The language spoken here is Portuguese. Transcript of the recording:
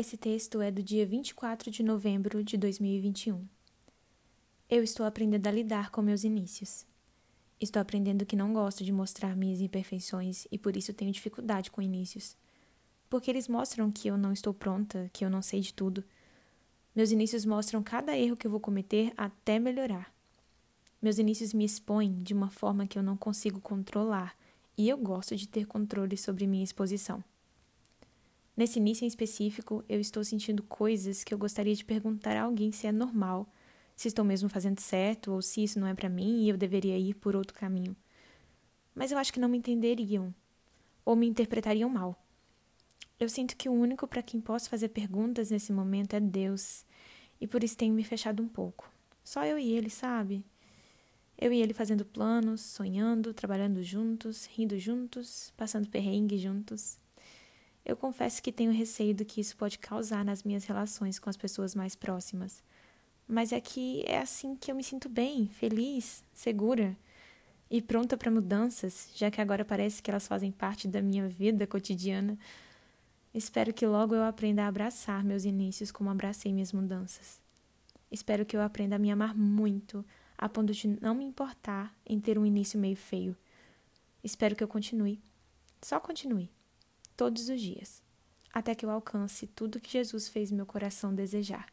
Esse texto é do dia 24 de novembro de 2021. Eu estou aprendendo a lidar com meus inícios. Estou aprendendo que não gosto de mostrar minhas imperfeições e por isso tenho dificuldade com inícios. Porque eles mostram que eu não estou pronta, que eu não sei de tudo. Meus inícios mostram cada erro que eu vou cometer até melhorar. Meus inícios me expõem de uma forma que eu não consigo controlar e eu gosto de ter controle sobre minha exposição. Nesse início em específico, eu estou sentindo coisas que eu gostaria de perguntar a alguém se é normal, se estou mesmo fazendo certo ou se isso não é para mim e eu deveria ir por outro caminho. Mas eu acho que não me entenderiam ou me interpretariam mal. Eu sinto que o único para quem posso fazer perguntas nesse momento é Deus, e por isso tenho me fechado um pouco. Só eu e ele, sabe? Eu e ele fazendo planos, sonhando, trabalhando juntos, rindo juntos, passando perrengue juntos. Eu confesso que tenho receio do que isso pode causar nas minhas relações com as pessoas mais próximas. Mas é que é assim que eu me sinto bem, feliz, segura e pronta para mudanças, já que agora parece que elas fazem parte da minha vida cotidiana. Espero que logo eu aprenda a abraçar meus inícios como abracei minhas mudanças. Espero que eu aprenda a me amar muito, a ponto de não me importar em ter um início meio feio. Espero que eu continue. Só continue todos os dias, até que eu alcance tudo que Jesus fez meu coração desejar.